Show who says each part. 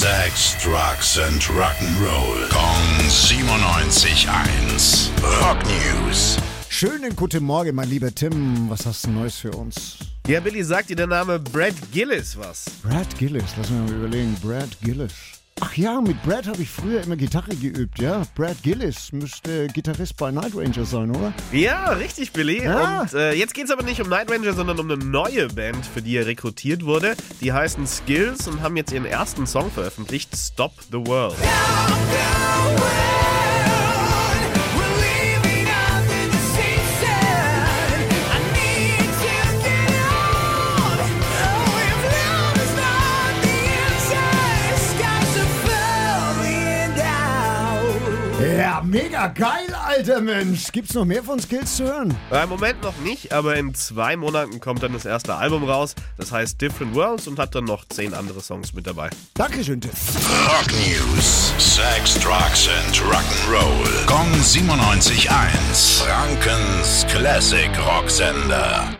Speaker 1: Sex, Drugs and Rock'n'Roll. Kong 97.1. Rock News.
Speaker 2: Schönen guten Morgen, mein lieber Tim. Was hast du Neues für uns?
Speaker 3: Ja, Billy, sagt dir der Name Brad Gillis was?
Speaker 2: Brad Gillis, lass mich mal überlegen. Brad Gillis. Ach ja, mit Brad habe ich früher immer Gitarre geübt, ja. Brad Gillis müsste Gitarrist bei Night Ranger sein, oder?
Speaker 3: Ja, richtig, Billy.
Speaker 2: Ja.
Speaker 3: Und äh, jetzt geht's aber nicht um Night Ranger, sondern um eine neue Band, für die er rekrutiert wurde. Die heißen Skills und haben jetzt ihren ersten Song veröffentlicht, Stop the World.
Speaker 2: Ja, mega geil, alter Mensch. Gibt's noch mehr von Skills zu hören?
Speaker 3: Äh, Im Moment noch nicht, aber in zwei Monaten kommt dann das erste Album raus. Das heißt Different Worlds und hat dann noch zehn andere Songs mit dabei.
Speaker 2: Dankeschön, Tim.
Speaker 1: Rock News. Sex, Drugs and Rock'n'Roll. Kong 97.1. Frankens Classic Rocksender.